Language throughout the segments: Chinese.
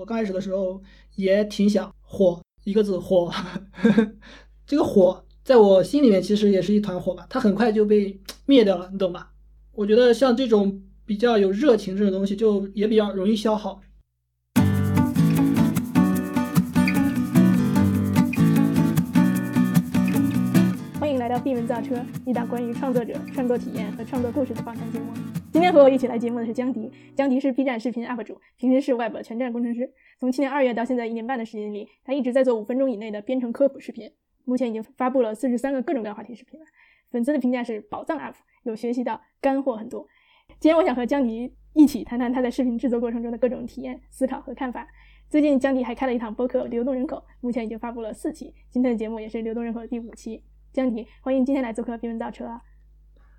我刚开始的时候也挺想火，一个字火。这个火在我心里面其实也是一团火吧，它很快就被灭掉了，你懂吧？我觉得像这种比较有热情这种东西，就也比较容易消耗。欢迎来到闭门造车，一档关于创作者、创作体验和创作故事的访谈节目。今天和我一起来节目的是江迪，江迪是 B 站视频 UP 主，平时是 Web 全站工程师。从去年二月到现在一年半的时间里，他一直在做五分钟以内的编程科普视频，目前已经发布了四十三个各种各样话题视频了。粉丝的评价是宝藏 UP，有学习到，干货很多。今天我想和江迪一起谈谈他在视频制作过程中的各种体验、思考和看法。最近江迪还开了一堂播客《流动人口》，目前已经发布了四期，今天的节目也是《流动人口》的第五期。江迪，欢迎今天来做客闭门造车！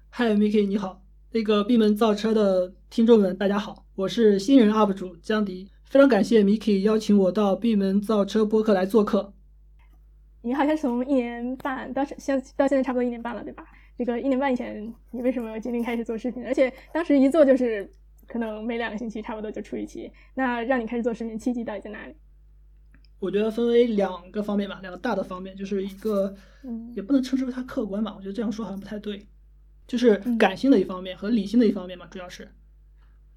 嗨，Miki，你好。那个闭门造车的听众们，大家好，我是新人 UP 主江迪，非常感谢 Miki 邀请我到闭门造车播客来做客。你好像从一年半到现到现在差不多一年半了，对吧？这个一年半以前，你为什么决定开始做视频？而且当时一做就是可能每两个星期差不多就出一期，那让你开始做视频契机到底在哪里？我觉得分为两个方面吧，两个大的方面，就是一个，也不能称之为它客观吧，我觉得这样说好像不太对。就是感性的一方面和理性的一方面嘛，主要是，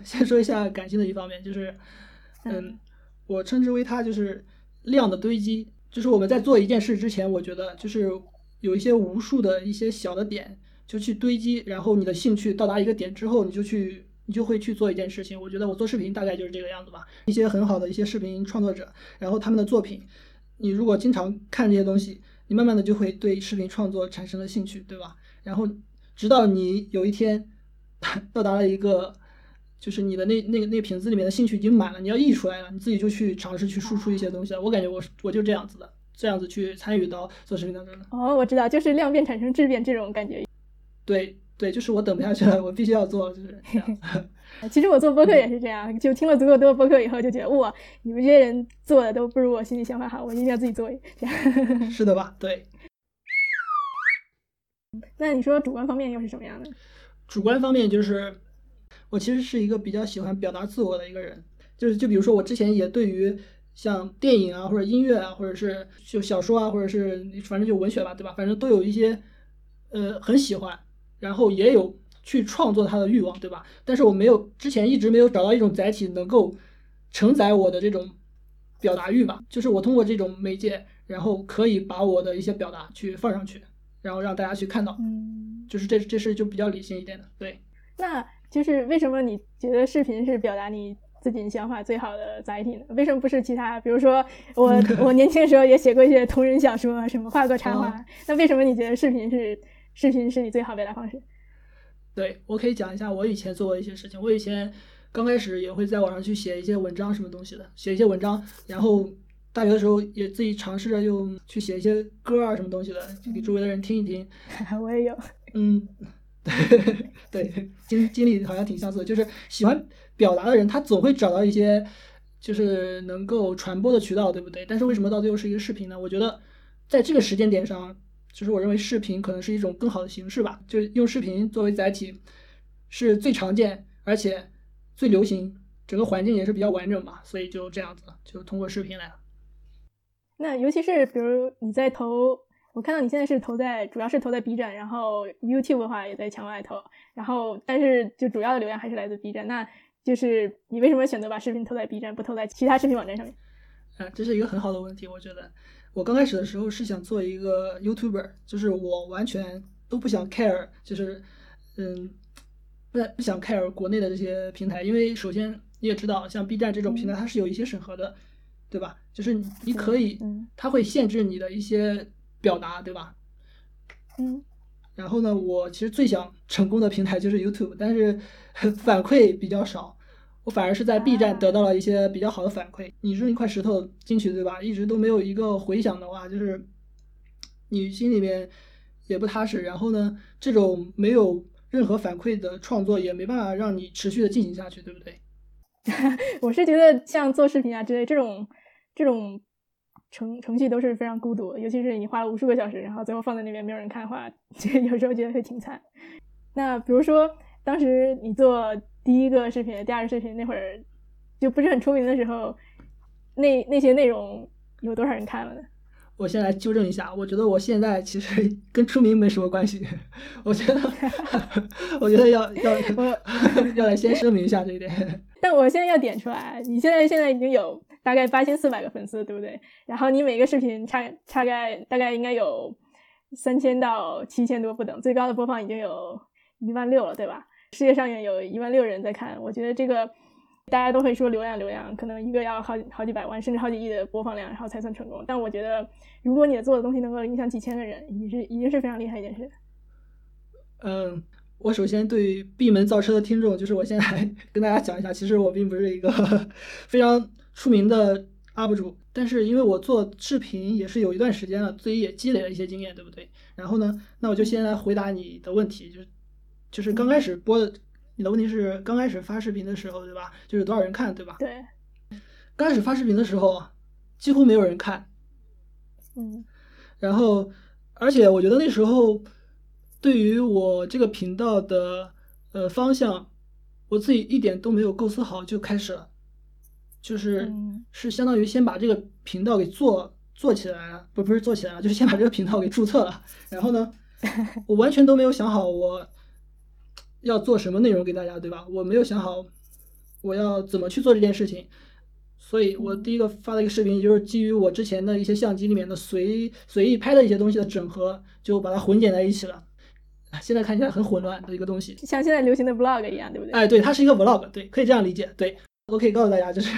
先说一下感性的一方面，就是，嗯，我称之为它就是量的堆积，就是我们在做一件事之前，我觉得就是有一些无数的一些小的点就去堆积，然后你的兴趣到达一个点之后，你就去你就会去做一件事情。我觉得我做视频大概就是这个样子吧，一些很好的一些视频创作者，然后他们的作品，你如果经常看这些东西，你慢慢的就会对视频创作产生了兴趣，对吧？然后。直到你有一天 到达了一个，就是你的那那个那个瓶子里面的兴趣已经满了，你要溢出来了，你自己就去尝试去输出一些东西了。我感觉我我就这样子的，这样子去参与到做视频当中的。哦，我知道，就是量变产生质变这种感觉。对对，就是我等不下去了，我必须要做，就是这样。其实我做播客也是这样，就听了足够多播客以后，就觉得哇，你们这些人做的都不如我心里想法好，我一定要自己做。是的吧？对。那你说主观方面又是什么样的？主观方面就是我其实是一个比较喜欢表达自我的一个人，就是就比如说我之前也对于像电影啊或者音乐啊或者是就小说啊或者是反正就文学吧，对吧？反正都有一些呃很喜欢，然后也有去创作它的欲望，对吧？但是我没有之前一直没有找到一种载体能够承载我的这种表达欲吧，就是我通过这种媒介，然后可以把我的一些表达去放上去。然后让大家去看到，嗯，就是这这是就比较理性一点的，对。那就是为什么你觉得视频是表达你自己想法最好的载体呢？为什么不是其他？比如说我 我年轻的时候也写过一些同人小说，什么画过插画。那为什么你觉得视频是视频是你最好表达方式？对我可以讲一下我以前做过一些事情。我以前刚开始也会在网上去写一些文章什么东西的，写一些文章，然后。大学的时候也自己尝试着用去写一些歌啊什么东西的，就给周围的人听一听。我也有。嗯，对 对，经经历好像挺相似的，就是喜欢表达的人，他总会找到一些就是能够传播的渠道，对不对？但是为什么到最后是一个视频呢？我觉得在这个时间点上，就是我认为视频可能是一种更好的形式吧，就用视频作为载体是最常见而且最流行，整个环境也是比较完整嘛，所以就这样子，就通过视频来了。那尤其是比如你在投，我看到你现在是投在，主要是投在 B 站，然后 YouTube 的话也在墙外投，然后但是就主要的流量还是来自 B 站。那就是你为什么选择把视频投在 B 站，不投在其他视频网站上面？啊，这是一个很好的问题。我觉得我刚开始的时候是想做一个 YouTuber，就是我完全都不想 care，就是嗯，不不想 care 国内的这些平台，因为首先你也知道，像 B 站这种平台，它是有一些审核的。对吧？就是你可以，它会限制你的一些表达，对吧？嗯。然后呢，我其实最想成功的平台就是 YouTube，但是反馈比较少。我反而是在 B 站得到了一些比较好的反馈。你扔一块石头进去，对吧？一直都没有一个回响的话，就是你心里面也不踏实。然后呢，这种没有任何反馈的创作也没办法让你持续的进行下去，对不对？我是觉得像做视频啊之类这种。这种程程序都是非常孤独，尤其是你花了无数个小时，然后最后放在那边没有人看的话，有时候觉得会挺惨。那比如说，当时你做第一个视频、第二个视频那会儿就不是很出名的时候，那那些内容有多少人看了呢？我先来纠正一下，我觉得我现在其实 跟出名没什么关系。我觉得，我觉得要要要来先声明一下这一点。但我现在要点出来，你现在现在已经有大概八千四百个粉丝，对不对？然后你每个视频差大概大概应该有三千到七千多不等，最高的播放已经有一万六了，对吧？世界上也有一万六人在看，我觉得这个。大家都会说流量，流量可能一个要好好几百万，甚至好几亿的播放量，然后才算成功。但我觉得，如果你做的东西能够影响几千个人，已是已经是非常厉害一件事。嗯，我首先对闭门造车的听众，就是我先来 跟大家讲一下，其实我并不是一个 非常出名的 UP 主，但是因为我做视频也是有一段时间了，自己也积累了一些经验，对不对？然后呢，那我就先来回答你的问题，就是就是刚开始播的。你的问题是刚开始发视频的时候，对吧？就是多少人看，对吧？对。刚开始发视频的时候，几乎没有人看。嗯。然后，而且我觉得那时候，对于我这个频道的呃方向，我自己一点都没有构思好就开始了，就是是相当于先把这个频道给做做起来了，不不是做起来了，就是先把这个频道给注册了。然后呢，我完全都没有想好我。要做什么内容给大家，对吧？我没有想好我要怎么去做这件事情，所以我第一个发的一个视频就是基于我之前的一些相机里面的随随意拍的一些东西的整合，就把它混剪在一起了。现在看起来很混乱的一个东西，像现在流行的 vlog 一样，对不对？哎，对，它是一个 vlog，对，可以这样理解。对，我可以告诉大家，就是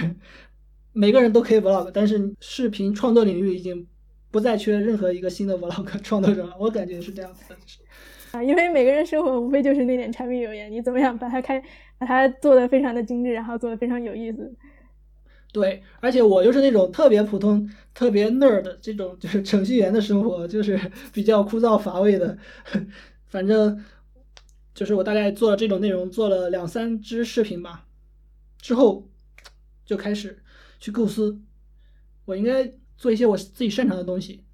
每个人都可以 vlog，但是视频创作领域已经不再缺任何一个新的 vlog 创作者了。我感觉是这样子的。啊，因为每个人生活无非就是那点柴米油盐，你怎么样把它开，把它做的非常的精致，然后做的非常有意思。对，而且我就是那种特别普通、特别 nerd 这种，就是程序员的生活，就是比较枯燥乏味的。反正就是我大概做了这种内容，做了两三支视频吧，之后就开始去构思，我应该做一些我自己擅长的东西，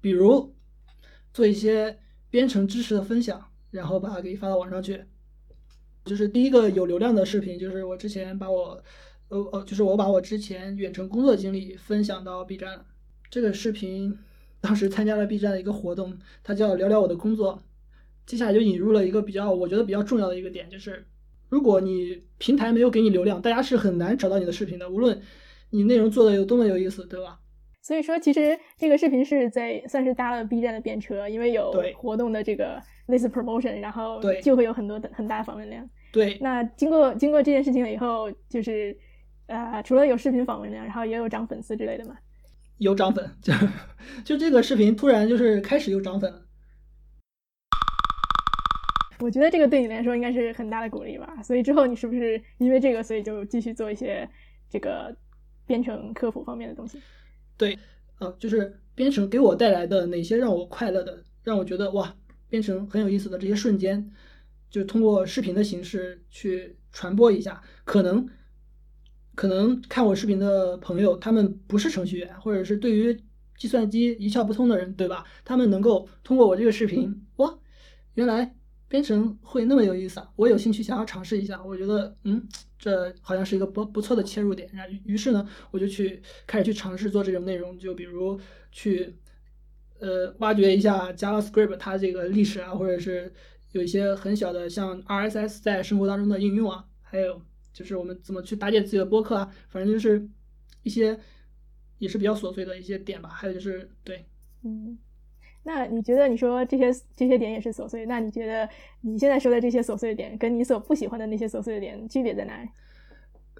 比如做一些。编程知识的分享，然后把它给发到网上去。就是第一个有流量的视频，就是我之前把我，呃呃，就是我把我之前远程工作经历分享到 B 站。这个视频当时参加了 B 站的一个活动，它叫聊聊我的工作。接下来就引入了一个比较，我觉得比较重要的一个点，就是如果你平台没有给你流量，大家是很难找到你的视频的，无论你内容做的有多么有意思，对吧？所以说，其实这个视频是在算是搭了 B 站的便车，因为有活动的这个类似 promotion，然后就会有很多的很大的访问量。对。那经过经过这件事情了以后，就是呃，除了有视频访问量，然后也有涨粉丝之类的嘛。有涨粉，就就这个视频突然就是开始有涨粉了。我觉得这个对你来说应该是很大的鼓励吧。所以之后你是不是因为这个，所以就继续做一些这个编程科普方面的东西？对，呃，就是编程给我带来的哪些让我快乐的，让我觉得哇，编程很有意思的这些瞬间，就通过视频的形式去传播一下。可能，可能看我视频的朋友，他们不是程序员，或者是对于计算机一窍不通的人，对吧？他们能够通过我这个视频，哇，原来。编程会那么有意思啊！我有兴趣想要尝试一下，我觉得嗯，这好像是一个不不错的切入点。然后于是呢，我就去开始去尝试做这种内容，就比如去呃挖掘一下 JavaScript 它这个历史啊，或者是有一些很小的像 RSS 在生活当中的应用啊，还有就是我们怎么去搭建自己的播客啊，反正就是一些也是比较琐碎的一些点吧。还有就是对，嗯。那你觉得你说这些这些点也是琐碎？那你觉得你现在说的这些琐碎的点，跟你所不喜欢的那些琐碎的点区别在哪里？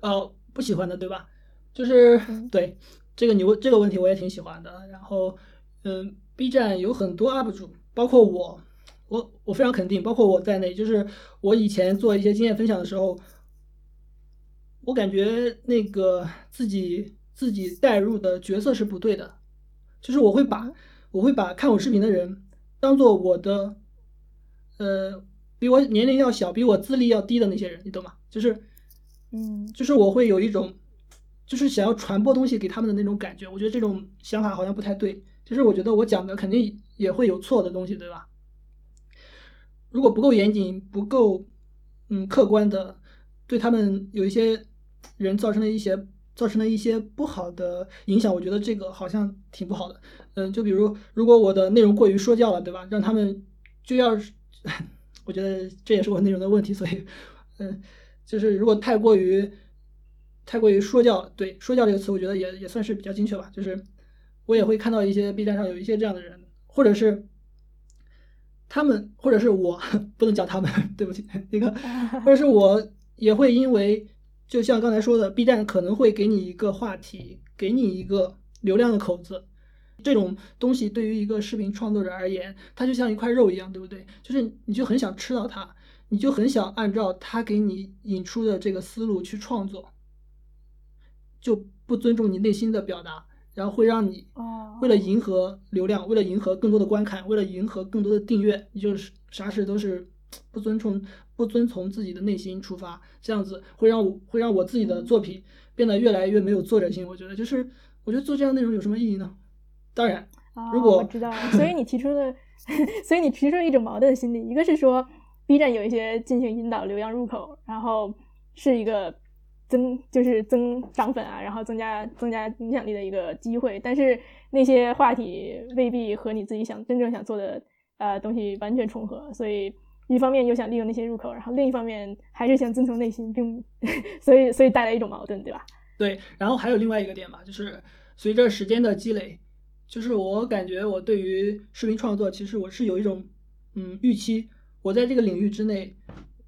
哦，不喜欢的对吧？就是 对这个你问这个问题我也挺喜欢的。然后，嗯，B 站有很多 UP 主，包括我，我我非常肯定，包括我在内，就是我以前做一些经验分享的时候，我感觉那个自己自己带入的角色是不对的，就是我会把。我会把看我视频的人当做我的，呃，比我年龄要小、比我资历要低的那些人，你懂吗？就是，嗯，就是我会有一种，就是想要传播东西给他们的那种感觉。我觉得这种想法好像不太对。就是我觉得我讲的肯定也会有错的东西，对吧？如果不够严谨、不够嗯客观的，对他们有一些人造成了一些造成了一些不好的影响，我觉得这个好像挺不好的。嗯，就比如如果我的内容过于说教了，对吧？让他们就要，我觉得这也是我内容的问题。所以，嗯，就是如果太过于太过于说教，对“说教”这个词，我觉得也也算是比较精确吧。就是我也会看到一些 B 站上有一些这样的人，或者是他们，或者是我 不能讲他们，对不起，那个，或者是我也会因为。就像刚才说的，B 站可能会给你一个话题，给你一个流量的口子，这种东西对于一个视频创作者而言，它就像一块肉一样，对不对？就是你就很想吃到它，你就很想按照它给你引出的这个思路去创作，就不尊重你内心的表达，然后会让你为了迎合流量，为了迎合更多的观看，为了迎合更多的订阅，你就是啥事都是不尊重。不遵从自己的内心出发，这样子会让我会让我自己的作品变得越来越没有作者性。我觉得就是，我觉得做这样内容有什么意义呢？当然，如果我知道，所以你提出了，所以你提出了一种矛盾心理，一个是说 B 站有一些进行引导流量入口，然后是一个增就是增涨粉啊，然后增加增加影响力的一个机会，但是那些话题未必和你自己想真正想做的呃东西完全重合，所以。一方面又想利用那些入口，然后另一方面还是想遵从内心，并 所以所以带来一种矛盾，对吧？对，然后还有另外一个点吧，就是随着时间的积累，就是我感觉我对于视频创作，其实我是有一种嗯预期，我在这个领域之内，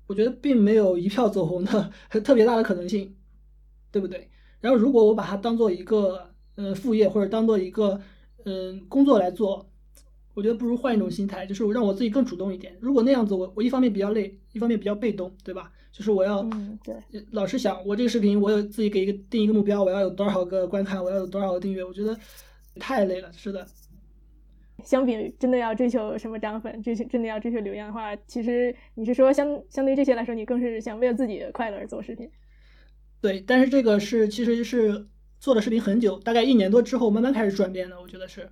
我觉得并没有一票走红的 特别大的可能性，对不对？然后如果我把它当做一个呃副业或者当做一个嗯工作来做。我觉得不如换一种心态，就是我让我自己更主动一点。如果那样子，我我一方面比较累，一方面比较被动，对吧？就是我要对老是想，我这个视频我有自己给一个定一个目标，我要有多少个观看，我要有多少个订阅，我觉得太累了。是的，相比真的要追求什么涨粉，追求真的要追求流量的话，其实你是说相相对于这些来说，你更是想为了自己的快乐而做视频。对，但是这个是其实是做了视频很久，大概一年多之后慢慢开始转变的，我觉得是。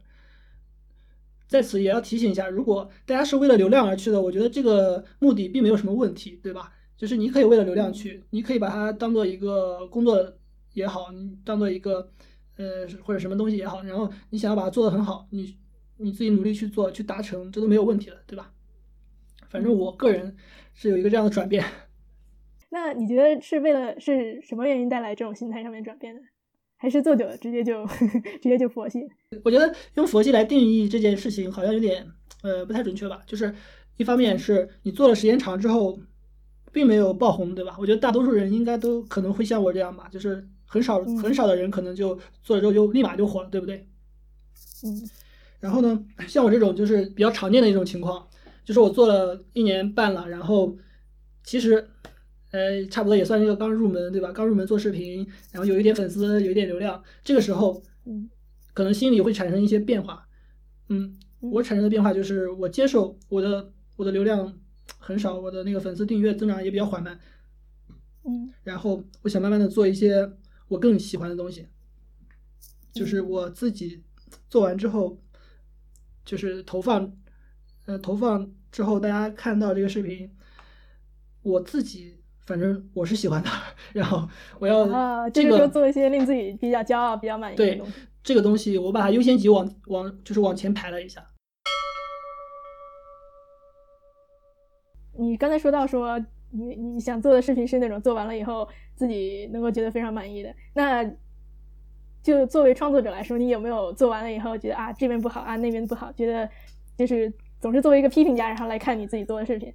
在此也要提醒一下，如果大家是为了流量而去的，我觉得这个目的并没有什么问题，对吧？就是你可以为了流量去，你可以把它当做一个工作也好，你当做一个呃或者什么东西也好，然后你想要把它做得很好，你你自己努力去做，去达成，这都没有问题的，对吧？反正我个人是有一个这样的转变。那你觉得是为了是什么原因带来这种心态上面转变的？还是做久了直接就直接就佛系？我觉得用佛系来定义这件事情好像有点呃不太准确吧。就是一方面是你做了时间长之后，并没有爆红，对吧？我觉得大多数人应该都可能会像我这样吧，就是很少很少的人可能就做了之后就立马就火了，对不对？嗯。然后呢，像我这种就是比较常见的一种情况，就是我做了一年半了，然后其实。呃，差不多也算是一个刚入门，对吧？刚入门做视频，然后有一点粉丝，有一点流量，这个时候，嗯，可能心里会产生一些变化。嗯，我产生的变化就是我接受我的我的流量很少，我的那个粉丝订阅增长也比较缓慢。嗯，然后我想慢慢的做一些我更喜欢的东西，就是我自己做完之后，就是投放，呃，投放之后大家看到这个视频，我自己。反正我是喜欢的，然后我要啊，这个时候做一些令自己比较骄傲、比较满意的东西。这个东西我把它优先级往往就是往前排了一下。你刚才说到说你你想做的视频是那种做完了以后自己能够觉得非常满意的，那就作为创作者来说，你有没有做完了以后觉得啊这边不好啊那边不好，觉得就是总是作为一个批评家然后来看你自己做的视频？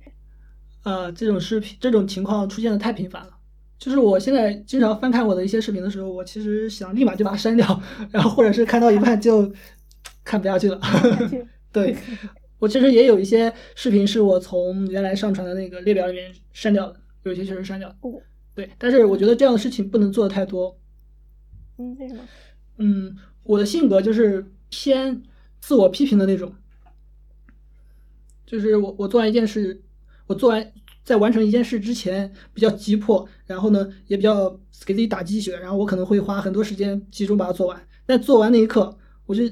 啊，这种视频这种情况出现的太频繁了。就是我现在经常翻看我的一些视频的时候，我其实想立马就把它删掉，然后或者是看到一半就看不下去了。对，我其实也有一些视频是我从原来上传的那个列表里面删掉的，有些确实删掉。对，但是我觉得这样的事情不能做的太多。嗯，为什么？嗯，我的性格就是偏自我批评的那种，就是我我做完一件事。我做完，在完成一件事之前比较急迫，然后呢也比较给自己打鸡血，然后我可能会花很多时间集中把它做完。但做完那一刻，我就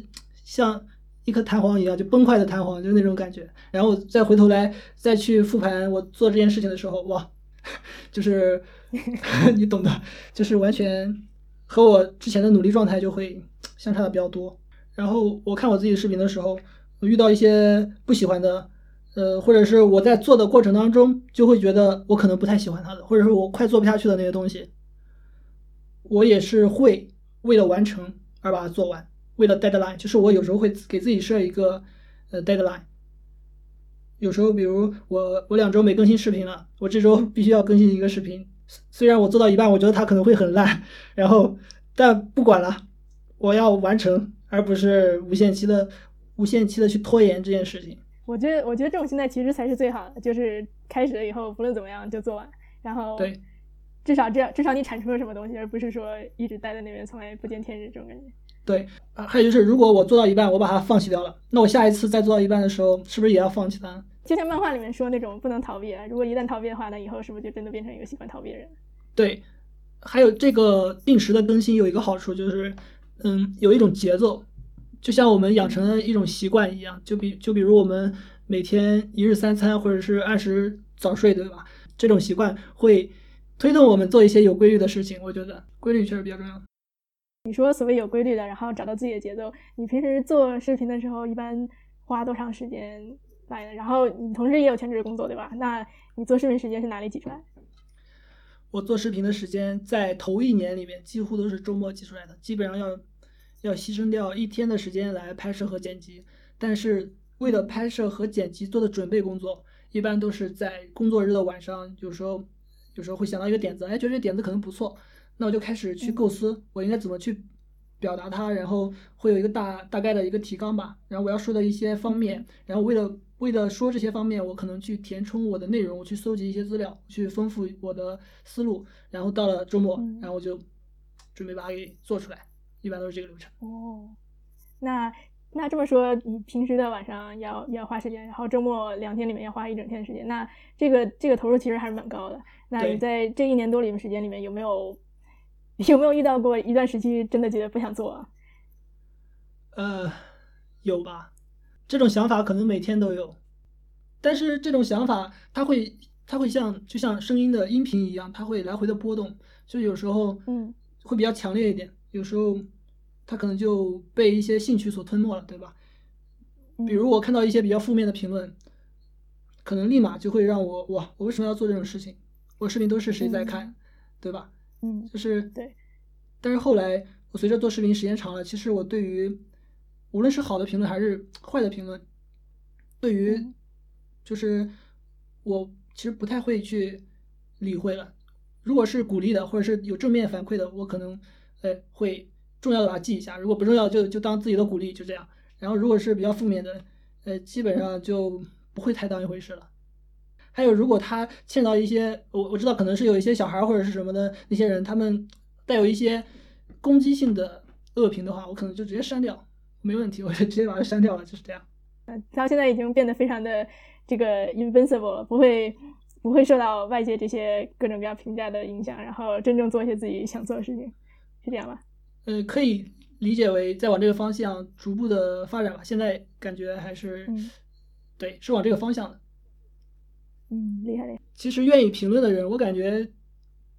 像一颗弹簧一样，就崩坏的弹簧，就是那种感觉。然后再回头来再去复盘我做这件事情的时候，哇，就是 你懂的，就是完全和我之前的努力状态就会相差的比较多。然后我看我自己视频的时候，遇到一些不喜欢的，呃，或者是我在做的过程当中就会觉得我可能不太喜欢它的，或者是我快做不下去的那些东西，我也是会为了完成而把它做完。为了 deadline，就是我有时候会给自己设一个呃 deadline。有时候，比如我我两周没更新视频了，我这周必须要更新一个视频。虽然我做到一半，我觉得它可能会很烂，然后但不管了，我要完成，而不是无限期的无限期的去拖延这件事情。我觉得，我觉得这种心态其实才是最好的，就是开始了以后，不论怎么样就做完，然后对，至少这样，至少你产出了什么东西，而不是说一直待在那边，从来不见天日这种感觉。对啊，还有就是，如果我做到一半，我把它放弃掉了，那我下一次再做到一半的时候，是不是也要放弃它？就像漫画里面说那种不能逃避，如果一旦逃避的话，那以后是不是就真的变成一个喜欢逃避的人？对，还有这个定时的更新有一个好处就是，嗯，有一种节奏，就像我们养成了一种习惯一样，就比就比如我们每天一日三餐或者是按时早睡，对吧？这种习惯会推动我们做一些有规律的事情。我觉得规律确实比较重要。你说所谓有规律的，然后找到自己的节奏。你平时做视频的时候，一般花多长时间来的？然后你同时也有全职工作，对吧？那你做视频时间是哪里挤出来？我做视频的时间在头一年里面几乎都是周末挤出来的，基本上要要牺牲掉一天的时间来拍摄和剪辑。但是为了拍摄和剪辑做的准备工作，一般都是在工作日的晚上，有时候有时候会想到一个点子，哎，觉得这点子可能不错。那我就开始去构思，我应该怎么去表达它，然后会有一个大大概的一个提纲吧。然后我要说的一些方面，然后为了为了说这些方面，我可能去填充我的内容，我去搜集一些资料，去丰富我的思路。然后到了周末，然后我就准备把它给做出来，一般都是这个流程。哦，那那这么说，你平时的晚上要要花时间，然后周末两天里面要花一整天的时间，那这个这个投入其实还是蛮高的。那你在这一年多里面时间里面有没有？有没有遇到过一段时期真的觉得不想做？呃，有吧。这种想法可能每天都有，但是这种想法它会它会像就像声音的音频一样，它会来回的波动，就有时候嗯会比较强烈一点，有时候它可能就被一些兴趣所吞没了，对吧？比如我看到一些比较负面的评论，可能立马就会让我哇，我为什么要做这种事情？我视频都是谁在看，对吧？嗯，就是对，但是后来我随着做视频时间长了，其实我对于无论是好的评论还是坏的评论，对于就是我其实不太会去理会了。如果是鼓励的或者是有正面反馈的，我可能呃会重要的把它记一下；如果不重要，就就当自己的鼓励，就这样。然后如果是比较负面的，呃，基本上就不会太当一回事了。还有，如果他牵扯到一些，我我知道可能是有一些小孩或者是什么的那些人，他们带有一些攻击性的恶评的话，我可能就直接删掉，没问题，我就直接把它删掉了，就是这样。嗯，他现在已经变得非常的这个 invincible 了，不会不会受到外界这些各种各样评价的影响，然后真正做一些自己想做的事情，是这样吧？呃，可以理解为在往这个方向逐步的发展吧。现在感觉还是对，是往这个方向的。嗯，厉害厉害。其实愿意评论的人，我感觉，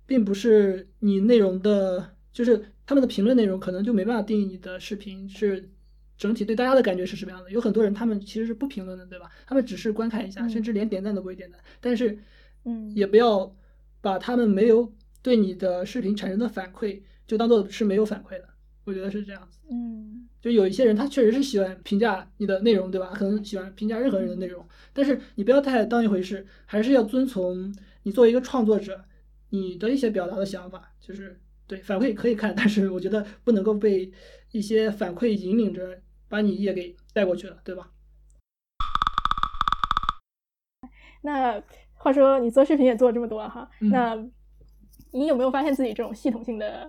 并不是你内容的，就是他们的评论内容可能就没办法定义你的视频是整体对大家的感觉是什么样的。有很多人他们其实是不评论的，对吧？他们只是观看一下，甚至连点赞都不会点赞。但是，嗯，也不要把他们没有对你的视频产生的反馈就当做是没有反馈的。我觉得是这样子。嗯，就有一些人他确实是喜欢评价你的内容，对吧？可能喜欢评价任何人的内容。但是你不要太当一回事，还是要遵从你作为一个创作者，你的一些表达的想法，就是对反馈可以看，但是我觉得不能够被一些反馈引领着把你也给带过去了，对吧？那话说你做视频也做了这么多哈，那你有没有发现自己这种系统性的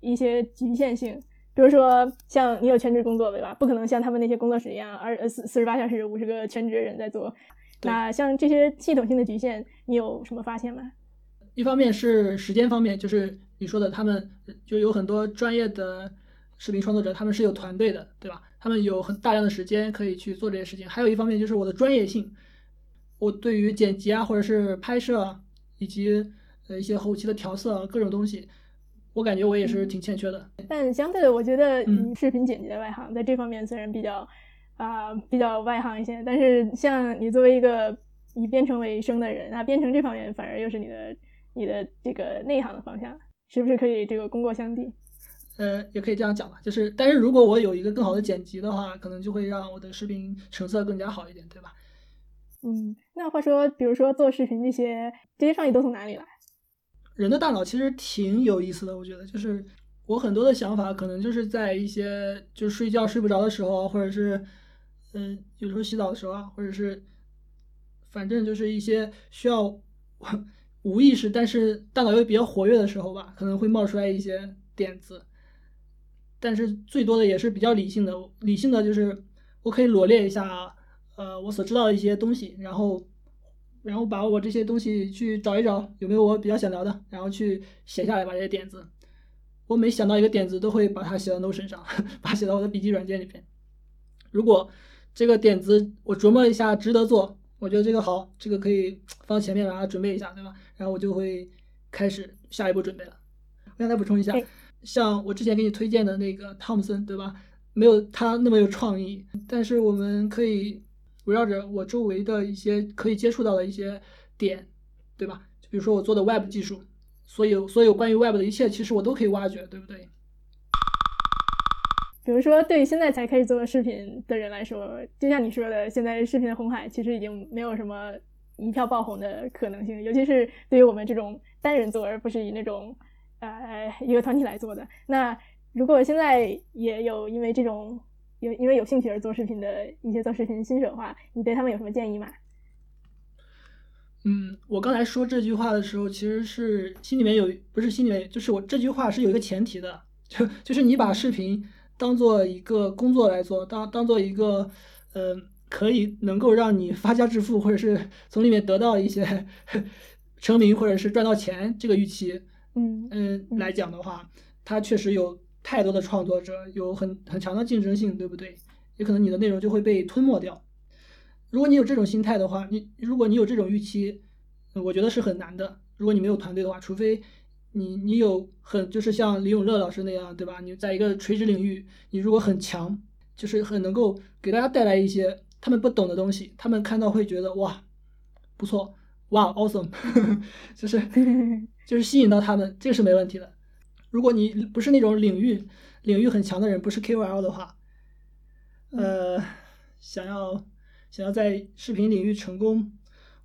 一些局限性？比如说，像你有全职工作对吧？不可能像他们那些工作室一样，二四四十八小时五十个全职人在做。那像这些系统性的局限，你有什么发现吗？一方面是时间方面，就是你说的，他们就有很多专业的视频创作者，他们是有团队的，对吧？他们有很大量的时间可以去做这些事情。还有一方面就是我的专业性，我对于剪辑啊，或者是拍摄以及呃一些后期的调色各种东西。我感觉我也是挺欠缺的。但相对的，我觉得你视频剪辑的外行，在这方面虽然比较啊比较外行一些，但是像你作为一个以编程为生的人，那编程这方面反而又是你的你的这个内行的方向，是不是可以这个功过相抵？呃，也可以这样讲吧，就是，但是如果我有一个更好的剪辑的话，可能就会让我的视频成色更加好一点，对吧？嗯，那话说，比如说做视频这些这些创意都从哪里来？人的大脑其实挺有意思的，我觉得，就是我很多的想法可能就是在一些就是睡觉睡不着的时候，或者是嗯有时候洗澡的时候啊，或者是反正就是一些需要无意识，但是大脑又比较活跃的时候吧，可能会冒出来一些点子。但是最多的也是比较理性的，理性的就是我可以罗列一下，呃，我所知道的一些东西，然后，然后把我这些东西去找一找有没有我比较想聊的，然后去写下来把这些点子。我每想到一个点子，都会把它写到 Notion 上，把它写到我的笔记软件里边。如果这个点子我琢磨一下值得做，我觉得这个好，这个可以放前面把它准备一下，对吧？然后我就会开始下一步准备了。我想再补充一下。像我之前给你推荐的那个汤姆森，对吧？没有他那么有创意，但是我们可以围绕着我周围的一些可以接触到的一些点，对吧？就比如说我做的 Web 技术，所有所有关于 Web 的一切，其实我都可以挖掘，对不对？比如说，对现在才开始做视频的人来说，就像你说的，现在视频的红海其实已经没有什么一票爆红的可能性，尤其是对于我们这种单人做，而不是以那种。呃，一个团体来做的。那如果现在也有因为这种有因为有兴趣而做视频的一些做视频新手的话，你对他们有什么建议吗？嗯，我刚才说这句话的时候，其实是心里面有，不是心里面，就是我这句话是有一个前提的，就就是你把视频当做一个工作来做，当当做一个呃可以能够让你发家致富，或者是从里面得到一些成名，或者是赚到钱这个预期。嗯嗯，来讲的话，它确实有太多的创作者，有很很强的竞争性，对不对？也可能你的内容就会被吞没掉。如果你有这种心态的话，你如果你有这种预期，我觉得是很难的。如果你没有团队的话，除非你你有很就是像李永乐老师那样，对吧？你在一个垂直领域，你如果很强，就是很能够给大家带来一些他们不懂的东西，他们看到会觉得哇，不错。哇，awesome，就是 就是吸引到他们，这个是没问题的。如果你不是那种领域领域很强的人，不是 KOL 的话，呃，想要想要在视频领域成功，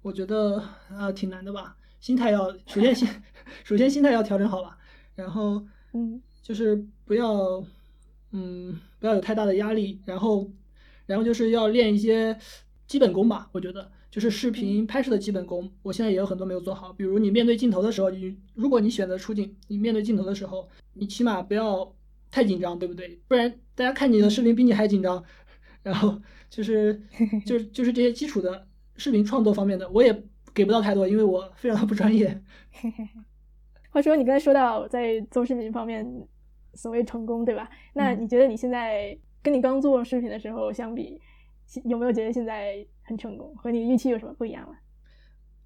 我觉得啊挺难的吧。心态要首先心 首先心态要调整好吧，然后嗯，就是不要嗯不要有太大的压力，然后然后就是要练一些基本功吧，我觉得。就是视频拍摄的基本功，我现在也有很多没有做好。比如你面对镜头的时候，你如果你选择出镜，你面对镜头的时候，你起码不要太紧张，对不对？不然大家看你的视频比你还紧张。然后就是就是就是这些基础的视频创作方面的，我也给不到太多，因为我非常的不专业。话说你刚才说到在做视频方面所谓成功，对吧？那你觉得你现在跟你刚做视频的时候相比，有没有觉得现在？很成功，和你预期有什么不一样吗？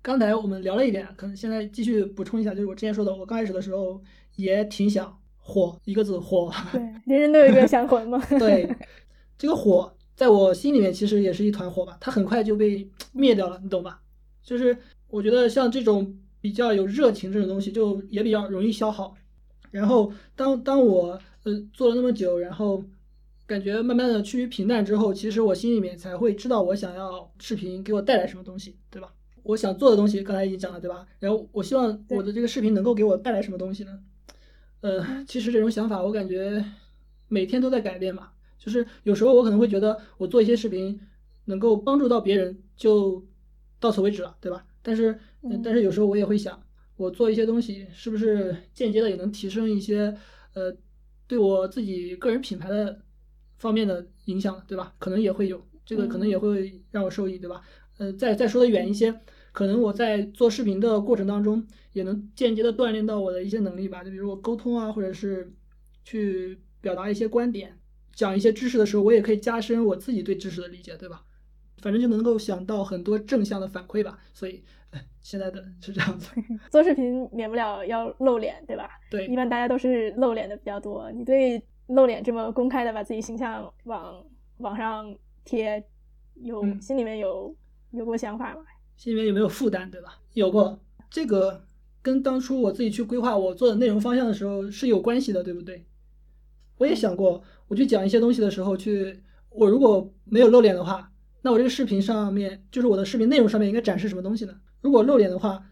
刚才我们聊了一点，可能现在继续补充一下，就是我之前说的，我刚开始的时候也挺想火，一个字火。对，人人都有一个想火嘛。对，这个火在我心里面其实也是一团火吧，它很快就被灭掉了，你懂吧？就是我觉得像这种比较有热情这种东西，就也比较容易消耗。然后当当我呃做了那么久，然后。感觉慢慢的趋于平淡之后，其实我心里面才会知道我想要视频给我带来什么东西，对吧？我想做的东西刚才已经讲了，对吧？然后我希望我的这个视频能够给我带来什么东西呢？呃，其实这种想法我感觉每天都在改变吧。就是有时候我可能会觉得我做一些视频能够帮助到别人，就到此为止了，对吧？但是，但是有时候我也会想，我做一些东西是不是间接的也能提升一些呃对我自己个人品牌的。方面的影响，对吧？可能也会有这个，可能也会让我受益，对吧？呃，再再说的远一些，可能我在做视频的过程当中，也能间接的锻炼到我的一些能力吧。就比如我沟通啊，或者是去表达一些观点，讲一些知识的时候，我也可以加深我自己对知识的理解，对吧？反正就能够想到很多正向的反馈吧。所以 现在的是这样子。做视频免不了要露脸，对吧？对，一般大家都是露脸的比较多。你对露脸这么公开的把自己形象往网上贴，有心里面有有过想法吗？心里面有没有负担，对吧？有过，这个跟当初我自己去规划我做的内容方向的时候是有关系的，对不对？我也想过，我去讲一些东西的时候，去我如果没有露脸的话，那我这个视频上面就是我的视频内容上面应该展示什么东西呢？如果露脸的话，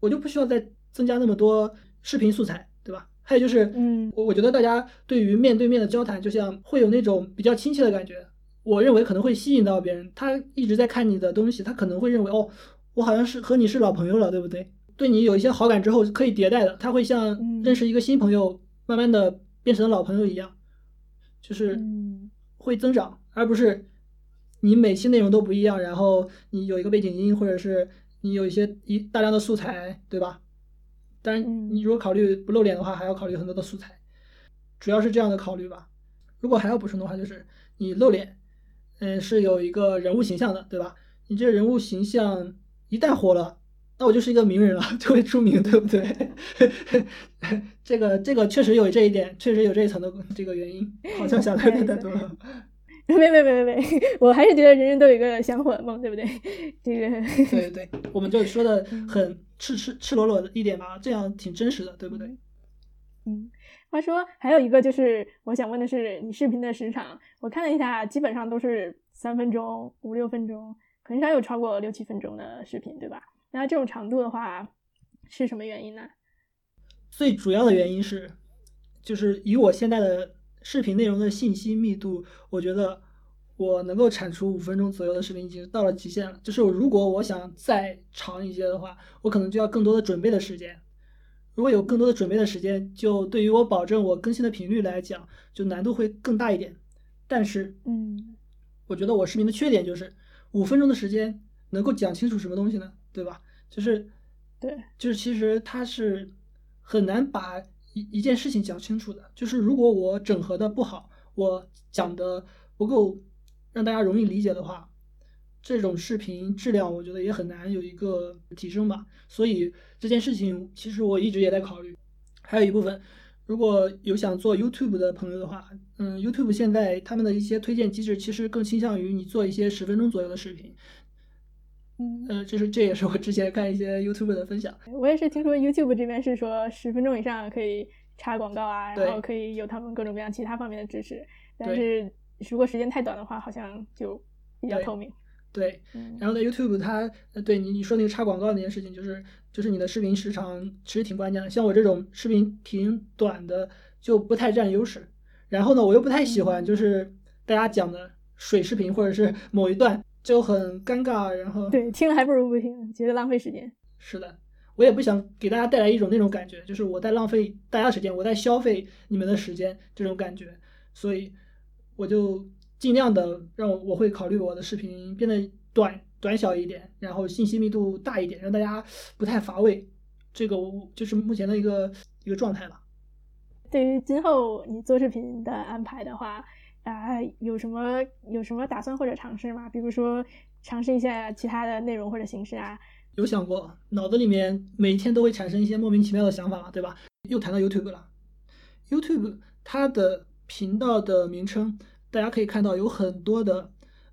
我就不需要再增加那么多视频素材，对吧？还有就是，嗯，我我觉得大家对于面对面的交谈，就像会有那种比较亲切的感觉。我认为可能会吸引到别人，他一直在看你的东西，他可能会认为哦，我好像是和你是老朋友了，对不对？对你有一些好感之后可以迭代的，他会像认识一个新朋友，慢慢的变成了老朋友一样，就是会增长，而不是你每期内容都不一样，然后你有一个背景音，或者是你有一些一大量的素材，对吧？当然，你如果考虑不露脸的话，还要考虑很多的素材，主要是这样的考虑吧。如果还要补充的话，就是你露脸。嗯，是有一个人物形象的，对吧？你这个人物形象一旦火了，那我就是一个名人了，就会出名，对不对？这个这个确实有这一点，确实有这一层的这个原因，好像想的有点太多了。没没没没没，我还是觉得人人都有一个想火的梦，对不对？这个对对，我们就说的很赤赤赤裸裸的一点吧，这样挺真实的，对不对？嗯。话说还有一个就是，我想问的是，你视频的时长，我看了一下，基本上都是三分钟、五六分钟，很少有超过六七分钟的视频，对吧？那这种长度的话，是什么原因呢？最主要的原因是，就是以我现在的视频内容的信息密度，我觉得我能够产出五分钟左右的视频已经到了极限了。就是如果我想再长一些的话，我可能就要更多的准备的时间。如果有更多的准备的时间，就对于我保证我更新的频率来讲，就难度会更大一点。但是，嗯，我觉得我视频的缺点就是五分钟的时间能够讲清楚什么东西呢？对吧？就是，对，就是其实它是很难把一一件事情讲清楚的。就是如果我整合的不好，我讲的不够让大家容易理解的话。这种视频质量，我觉得也很难有一个提升吧。所以这件事情，其实我一直也在考虑。还有一部分，如果有想做 YouTube 的朋友的话，嗯，YouTube 现在他们的一些推荐机制，其实更倾向于你做一些十分钟左右的视频。嗯，呃，这是这也是我之前看一些 YouTube 的分享。我也是听说 YouTube 这边是说十分钟以上可以插广告啊，然后可以有他们各种各样其他方面的支持。但是如果时间太短的话，好像就比较透明。对，然后在 YouTube，它呃，对你你说那个插广告那件事情，就是就是你的视频时长其实挺关键的。像我这种视频挺短的，就不太占优势。然后呢，我又不太喜欢就是大家讲的水视频或者是某一段就很尴尬。然后对，听了还不如不听，觉得浪费时间。是的，我也不想给大家带来一种那种感觉，就是我在浪费大家时间，我在消费你们的时间这种感觉。所以我就。尽量的让我我会考虑我的视频变得短短小一点，然后信息密度大一点，让大家不太乏味。这个我就是目前的一个一个状态吧。对于今后你做视频的安排的话，啊，有什么有什么打算或者尝试吗？比如说尝试一下其他的内容或者形式啊？有想过，脑子里面每天都会产生一些莫名其妙的想法嘛，对吧？又谈到 YouTube 了，YouTube 它的频道的名称。大家可以看到有很多的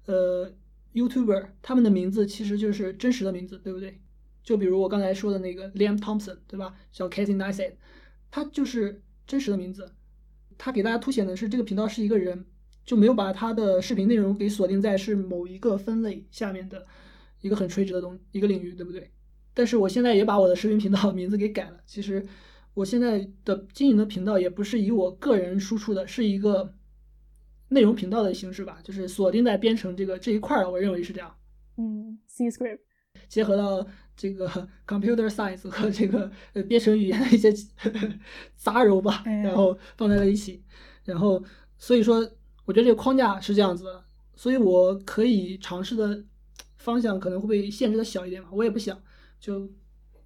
呃 YouTuber，他们的名字其实就是真实的名字，对不对？就比如我刚才说的那个 Liam Thompson，对吧？小 Casey Neistat，他就是真实的名字。他给大家凸显的是这个频道是一个人，就没有把他的视频内容给锁定在是某一个分类下面的一个很垂直的东一个领域，对不对？但是我现在也把我的视频频道 名字给改了。其实我现在的经营的频道也不是以我个人输出的，是一个。内容频道的形式吧，就是锁定在编程这个这一块儿，我认为是这样。嗯，C script 结合到这个 computer science 和这个呃编程语言的一些 杂糅吧，然后放在了一起。然后所以说，我觉得这个框架是这样子的，所以我可以尝试的方向可能会被限制的小一点吧，我也不想就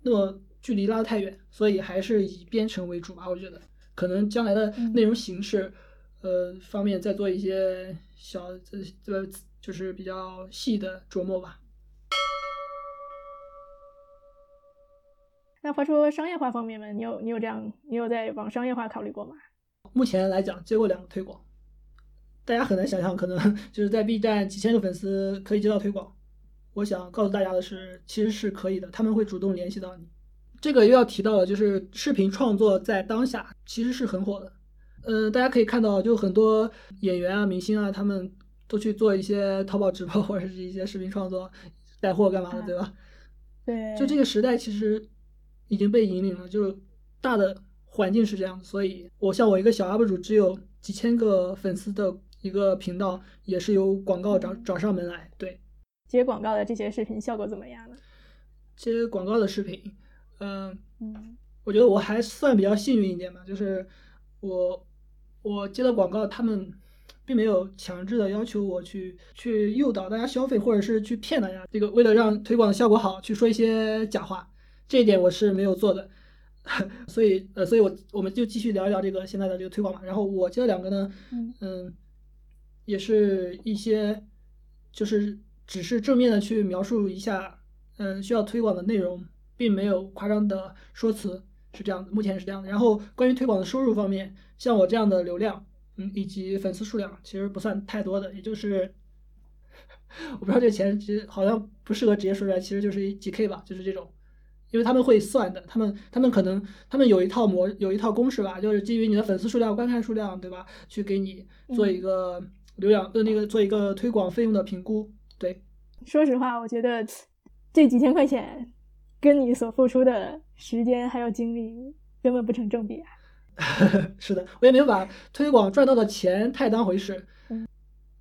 那么距离拉得太远，所以还是以编程为主吧。我觉得可能将来的内容形式。呃，方面再做一些小这这就是比较细的琢磨吧。那话说商业化方面呢？你有你有这样，你有在往商业化考虑过吗？目前来讲，接过两个推广，大家很难想象，可能 就是在 B 站几千个粉丝可以接到推广。我想告诉大家的是，其实是可以的，他们会主动联系到你。这个又要提到了，就是视频创作在当下其实是很火的。嗯，大家可以看到，就很多演员啊、明星啊，他们都去做一些淘宝直播 或者是一些视频创作、带货干嘛的，对吧？对。就这个时代其实已经被引领了，就是大的环境是这样，所以我像我一个小 UP 主，只有几千个粉丝的一个频道，也是由广告找找上门来，对。接广告的这些视频效果怎么样呢？接广告的视频，嗯嗯，我觉得我还算比较幸运一点吧，就是我我接的广告，他们并没有强制的要求我去去诱导大家消费，或者是去骗大家。这个为了让推广的效果好，去说一些假话，这一点我是没有做的。所以呃，所以我我们就继续聊一聊这个现在的这个推广吧。然后我接了两个呢，嗯，也是一些就是。只是正面的去描述一下，嗯，需要推广的内容，并没有夸张的说辞，是这样的，目前是这样的。然后关于推广的收入方面，像我这样的流量，嗯，以及粉丝数量，其实不算太多的，也就是，我不知道这钱其实好像不适合直接说出来，其实就是几 K 吧，就是这种，因为他们会算的，他们他们可能他们有一套模，有一套公式吧，就是基于你的粉丝数量、观看数量，对吧？去给你做一个流量的那个做一个推广费用的评估。对，说实话，我觉得这几千块钱跟你所付出的时间还有精力根本不成正比啊。是的，我也没有把推广赚到的钱太当回事。嗯，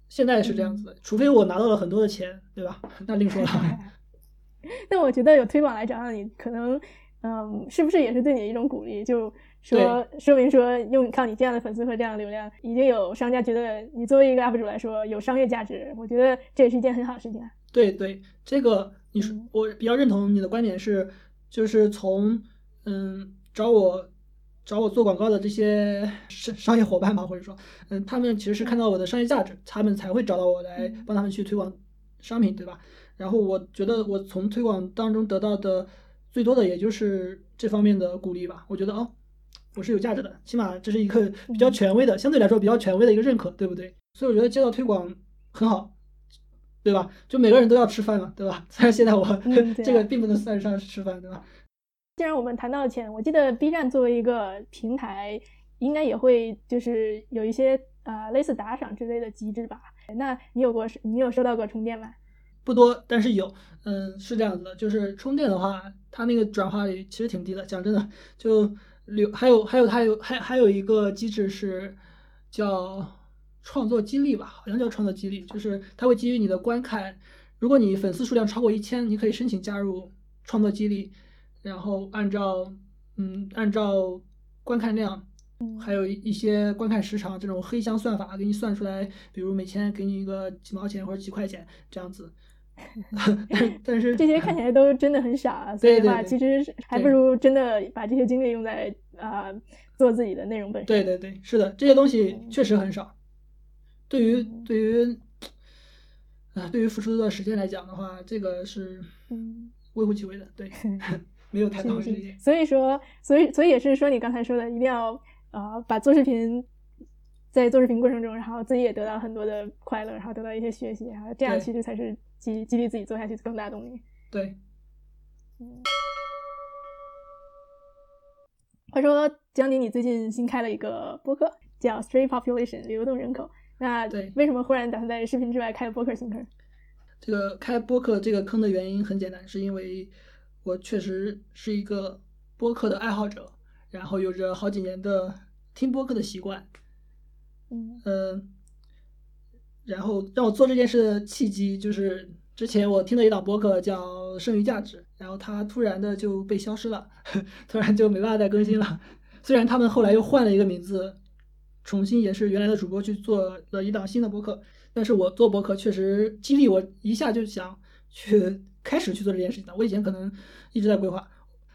现在是这样子的，除非我拿到了很多的钱，对吧？那另说了。但我觉得有推广来找上你，可能，嗯，是不是也是对你的一种鼓励？就。说说明说用靠你这样的粉丝和这样的流量，已经有商家觉得你作为一个 UP 主来说有商业价值，我觉得这也是一件很好的事情啊。对对，这个你说我比较认同你的观点是，就是从嗯找我找我做广告的这些商商业伙伴吧，或者说嗯他们其实是看到我的商业价值，他们才会找到我来帮他们去推广商品，对吧？然后我觉得我从推广当中得到的最多的也就是这方面的鼓励吧，我觉得哦。我是有价值的，起码这是一个比较权威的，相对来说比较权威的一个认可，对不对？所以我觉得接到推广很好，对吧？就每个人都要吃饭嘛，对吧？虽然现在我这个并不能算上是吃饭，对吧？既然我们谈到了钱，我记得 B 站作为一个平台，应该也会就是有一些呃类似打赏之类的机制吧？那你有过你有收到过充电吗？不多，但是有。嗯，是这样子的，就是充电的话，它那个转化率其实挺低的。讲真的，就。留还有还有还有还还有一个机制是叫创作激励吧，好像叫创作激励，就是它会基于你的观看，如果你粉丝数量超过一千，你可以申请加入创作激励，然后按照嗯按照观看量，还有一些观看时长这种黑箱算法给你算出来，比如每天给你一个几毛钱或者几块钱这样子。但是这些看起来都真的很傻，所以的话其实还不如真的把这些精力用在啊做自己的内容本身。对对对，是的，这些东西确实很少。对于对于啊对于付出的时间来讲的话，这个是微乎其微的，对，没有太多时间。所以说，所以所以也是说，你刚才说的，一定要啊把做视频。在做视频过程中，然后自己也得到很多的快乐，然后得到一些学习，然后这样其实才是激激励自己做下去的更大动力。对。嗯话说江宁，你最近新开了一个播客，叫 Stray Population 流动人口。那对，为什么忽然打算在视频之外开播客新坑？这个开播客这个坑的原因很简单，是因为我确实是一个播客的爱好者，然后有着好几年的听播客的习惯。嗯，然后让我做这件事的契机就是之前我听了一档播客叫《剩余价值》，然后它突然的就被消失了，突然就没办法再更新了。虽然他们后来又换了一个名字，重新也是原来的主播去做了一档新的播客，但是我做播客确实激励我一下就想去 开始去做这件事情的。我以前可能一直在规划，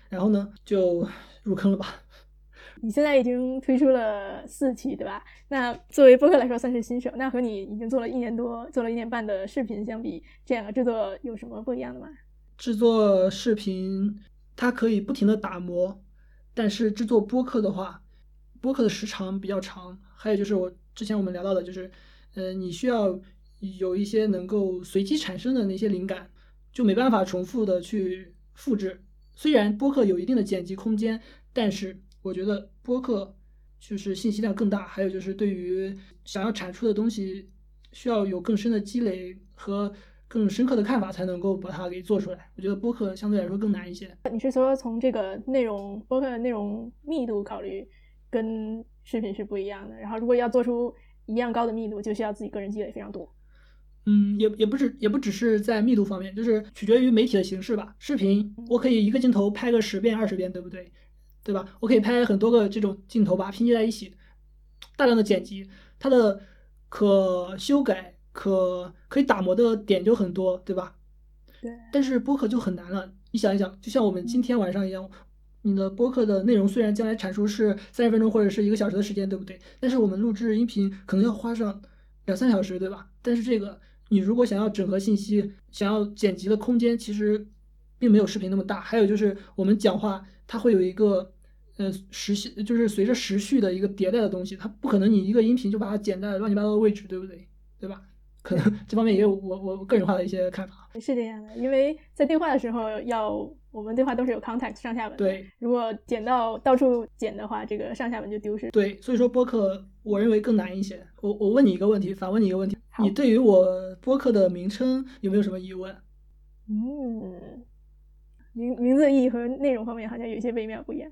然后呢就入坑了吧。你现在已经推出了四期，对吧？那作为播客来说算是新手，那和你已经做了一年多、做了一年半的视频相比，这两个制作有什么不一样的吗？制作视频，它可以不停的打磨，但是制作播客的话，播客的时长比较长，还有就是我之前我们聊到的，就是呃，你需要有一些能够随机产生的那些灵感，就没办法重复的去复制。虽然播客有一定的剪辑空间，但是我觉得播客就是信息量更大，还有就是对于想要产出的东西，需要有更深的积累和更深刻的看法，才能够把它给做出来。我觉得播客相对来说更难一些。你是说从这个内容播客的内容密度考虑，跟视频是不一样的？然后如果要做出一样高的密度，就需要自己个人积累非常多。嗯，也也不是，也不只是在密度方面，就是取决于媒体的形式吧。视频我可以一个镜头拍个十遍、二十遍，对不对？对吧？我可以拍很多个这种镜头，把它拼接在一起，大量的剪辑，它的可修改、可可以打磨的点就很多，对吧？对。但是播客就很难了。你想一想，就像我们今天晚上一样，你的播客的内容虽然将来产出是三十分钟或者是一个小时的时间，对不对？但是我们录制音频可能要花上两三小时，对吧？但是这个。你如果想要整合信息，想要剪辑的空间，其实并没有视频那么大。还有就是我们讲话，它会有一个呃时序，就是随着时序的一个迭代的东西，它不可能你一个音频就把它剪在乱七八糟的位置，对不对？对吧？可能这方面也有我我个人化的一些看法。是这样的，因为在对话的时候，要我们对话都是有 context 上下文。对，如果剪到到处剪的话，这个上下文就丢失。对，所以说播客我认为更难一些。我我问你一个问题，反问你一个问题。你对于我播客的名称有没有什么疑问？嗯，名名字的意义和内容方面好像有些微妙不一样。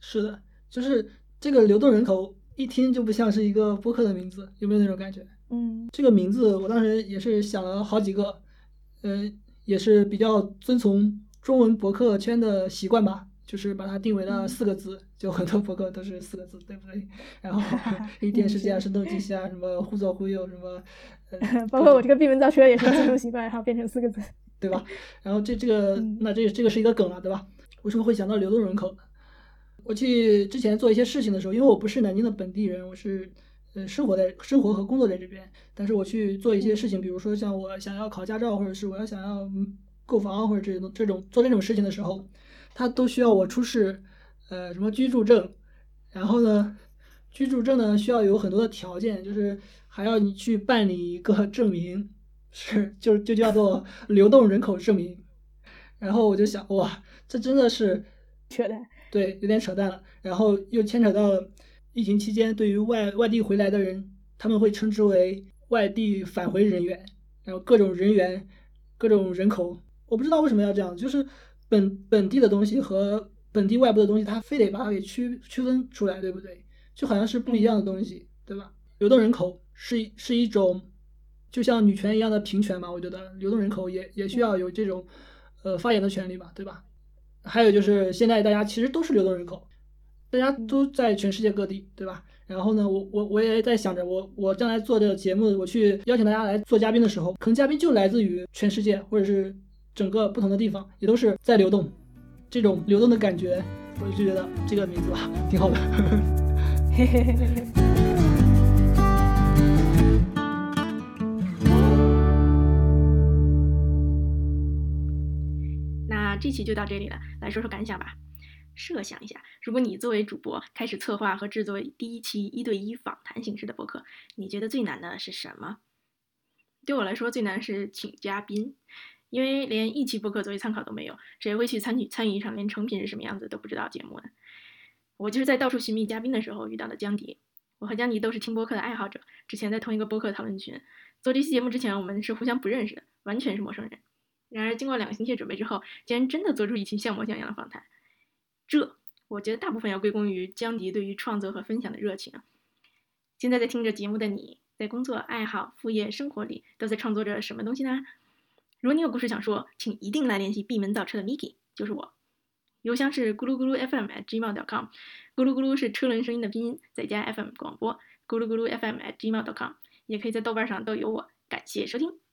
是的，就是这个流动人口一听就不像是一个播客的名字，有没有那种感觉？嗯，这个名字我当时也是想了好几个，嗯，也是比较遵从中文博客圈的习惯吧。就是把它定为了四个字，就很多博客都是四个字，对不对？然后一 电视机啊、声东击西啊，什么忽左忽右，什么，包括我这个闭门造车也是遵从习惯，然后变成四个字，对吧？然后这这个那这这个是一个梗了，对吧？为什么会想到流动人口呢？我去之前做一些事情的时候，因为我不是南京的本地人，我是呃生活在生活和工作在这边，但是我去做一些事情，比如说像我想要考驾照，或者是我要想要购房或者这种这种做这种事情的时候。他都需要我出示，呃，什么居住证，然后呢，居住证呢需要有很多的条件，就是还要你去办理一个证明，是就就叫做 流动人口证明。然后我就想，哇，这真的是 扯淡，对，有点扯淡了。然后又牵扯到了疫情期间，对于外外地回来的人，他们会称之为外地返回人员，然后各种人员，各种人口，我不知道为什么要这样，就是。本本地的东西和本地外部的东西，他非得把它给区区分出来，对不对？就好像是不一样的东西，对吧？流动人口是是一种，就像女权一样的平权嘛。我觉得流动人口也也需要有这种，呃，发言的权利吧，对吧？还有就是现在大家其实都是流动人口，大家都在全世界各地，对吧？然后呢，我我我也在想着，我我将来做这个节目，我去邀请大家来做嘉宾的时候，可能嘉宾就来自于全世界，或者是。整个不同的地方也都是在流动，这种流动的感觉，我就觉得这个名字吧挺好的。嘿嘿嘿嘿这期就到这里了，来说说感想吧。设想一下，如果你作为主播开始策划和制作第一期一对一访谈形式的播客，你觉得最难的是什么？对我来说，最难是请嘉宾。因为连一期播客作为参考都没有，谁会去参与参与一场连成品是什么样子都不知道节目呢？我就是在到处寻觅嘉宾的时候遇到的江迪。我和江迪都是听播客的爱好者，之前在同一个播客讨论群。做这期节目之前，我们是互相不认识的，完全是陌生人。然而经过两个星期的准备之后，竟然真的做出一期像模像样的访谈。这我觉得大部分要归功于江迪对于创作和分享的热情。现在在听着节目的你，在工作、爱好、副业、生活里都在创作着什么东西呢？如果你有故事想说，请一定来联系闭门造车的 Miki，就是我。邮箱是咕噜咕噜 FM at gmail.com，咕噜咕噜是车轮声音的拼音，再加 FM 广播，咕噜咕噜 FM at gmail.com，也可以在豆瓣上都有我。感谢收听。